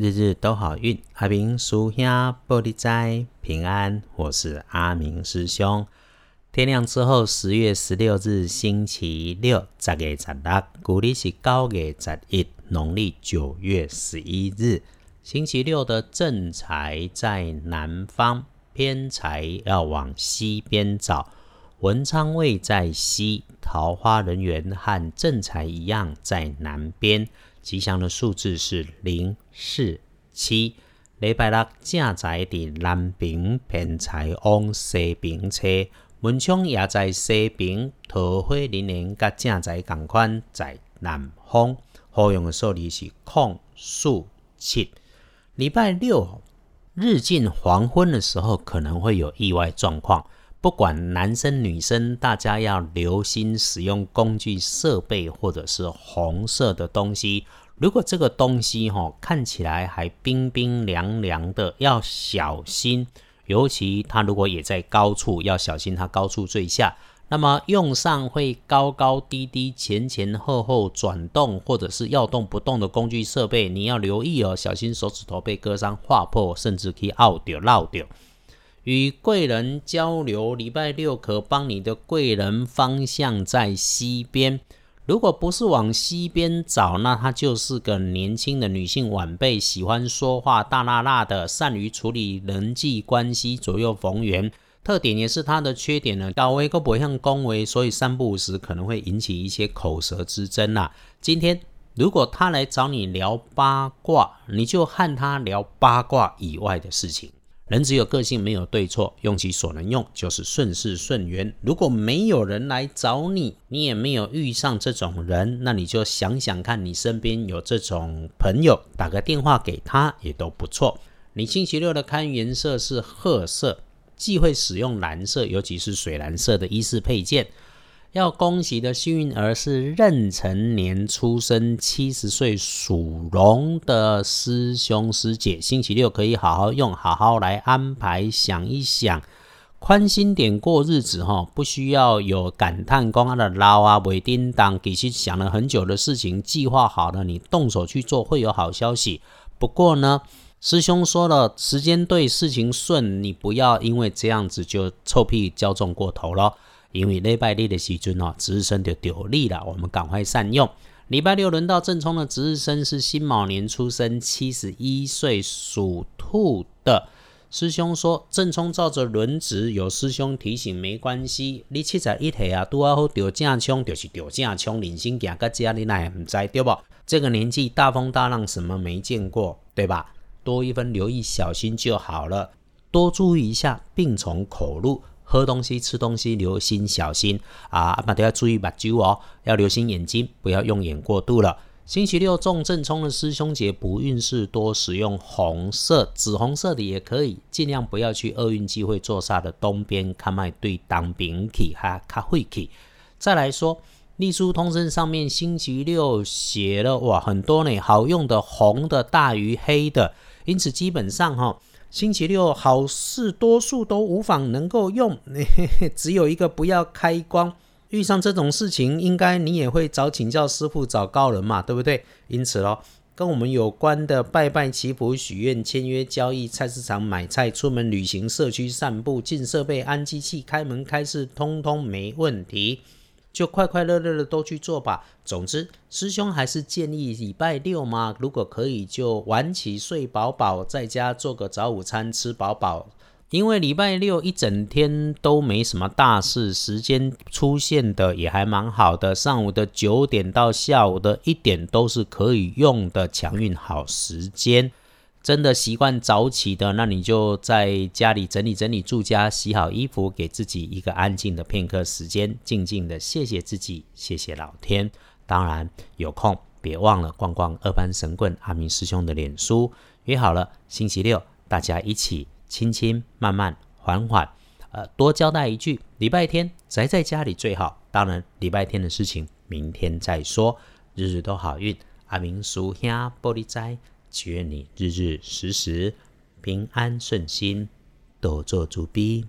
日日都好运。阿明叔兄玻璃斋平安，我是阿明师兄。天亮之后，十月十六日星期六，十月十六，古历是九月十一，农历九月十一日，星期六的正财在南方，偏财要往西边找。文昌位在西，桃花人缘和正财一样在南边。吉祥的数字是零、四、七。礼拜六正在伫南平，偏财往西平车。文昌也在西平，桃花人缘甲正在同款在南方。好用的数字是空、数、七。礼拜六日近黄昏的时候，可能会有意外状况。不管男生女生，大家要留心使用工具设备或者是红色的东西。如果这个东西哈看起来还冰冰凉凉的，要小心。尤其它如果也在高处，要小心它高处坠下。那么用上会高高低低、前前后后转动，或者是要动不动的工具设备，你要留意哦，小心手指头被割伤、划破，甚至可以拗掉、落掉。与贵人交流，礼拜六可帮你的贵人方向在西边。如果不是往西边找，那她就是个年轻的女性晚辈，喜欢说话，大辣辣的，善于处理人际关系，左右逢源。特点也是她的缺点呢，高维都不像恭维，所以三不五时可能会引起一些口舌之争呐。今天如果她来找你聊八卦，你就和她聊八卦以外的事情。人只有个性，没有对错，用其所能用，就是顺势顺缘。如果没有人来找你，你也没有遇上这种人，那你就想想看，你身边有这种朋友，打个电话给他也都不错。你星期六的看颜色是褐色，忌讳使用蓝色，尤其是水蓝色的衣饰配件。要恭喜的幸运儿是壬辰年出生、七十岁属龙的师兄师姐，星期六可以好好用，好好来安排，想一想，宽心点过日子哈，不需要有感叹光啊的捞啊、尾叮当，其实想了很久的事情，计划好了，你动手去做会有好消息。不过呢，师兄说了，时间对，事情顺，你不要因为这样子就臭屁骄纵过头了。因为礼拜日的时阵哦，值日生就丢力了，我们赶快善用。礼拜六轮到正冲的值日生是辛卯年出生，七十一岁属兔的师兄说，正冲照着轮值，有师兄提醒没关系。你七十一岁啊，拄好调正冲，就是调正冲，人生行到家你那唔知对不？这个年纪大风大浪什么没见过，对吧？多一分留意，小心就好了。多注意一下病从口入。喝东西、吃东西，留心小心啊！阿妈都要注意把酒哦，要留心眼睛，不要用眼过度了。星期六重正冲的师兄节，不运势多，使用红色、紫红色的也可以，尽量不要去厄运机会坐煞的东边，看卖对当兵去哈卡会去。再来说，隶书通身上面星期六写了哇很多呢，好用的红的大于黑的，因此基本上哈。星期六好事多数都无妨能够用，只有一个不要开光。遇上这种事情，应该你也会找请教师傅、找高人嘛，对不对？因此咯，跟我们有关的拜拜、祈福、许愿、签约、交易、菜市场买菜、出门旅行、社区散步、进设备、安机器、开门开市，通通没问题。就快快乐乐的都去做吧。总之，师兄还是建议礼拜六嘛，如果可以就晚起睡饱饱，在家做个早午餐吃饱饱。因为礼拜六一整天都没什么大事，时间出现的也还蛮好的，上午的九点到下午的一点都是可以用的强运好时间。真的习惯早起的，那你就在家里整理整理住家，洗好衣服，给自己一个安静的片刻时间，静静的谢谢自己，谢谢老天。当然有空别忘了逛逛二班神棍阿明师兄的脸书，约好了星期六大家一起轻轻慢慢缓缓，呃，多交代一句，礼拜天宅在家里最好。当然礼拜天的事情明天再说，日日都好运。阿明叔兄玻璃斋。祈愿你日日时时平安顺心，多做足逼。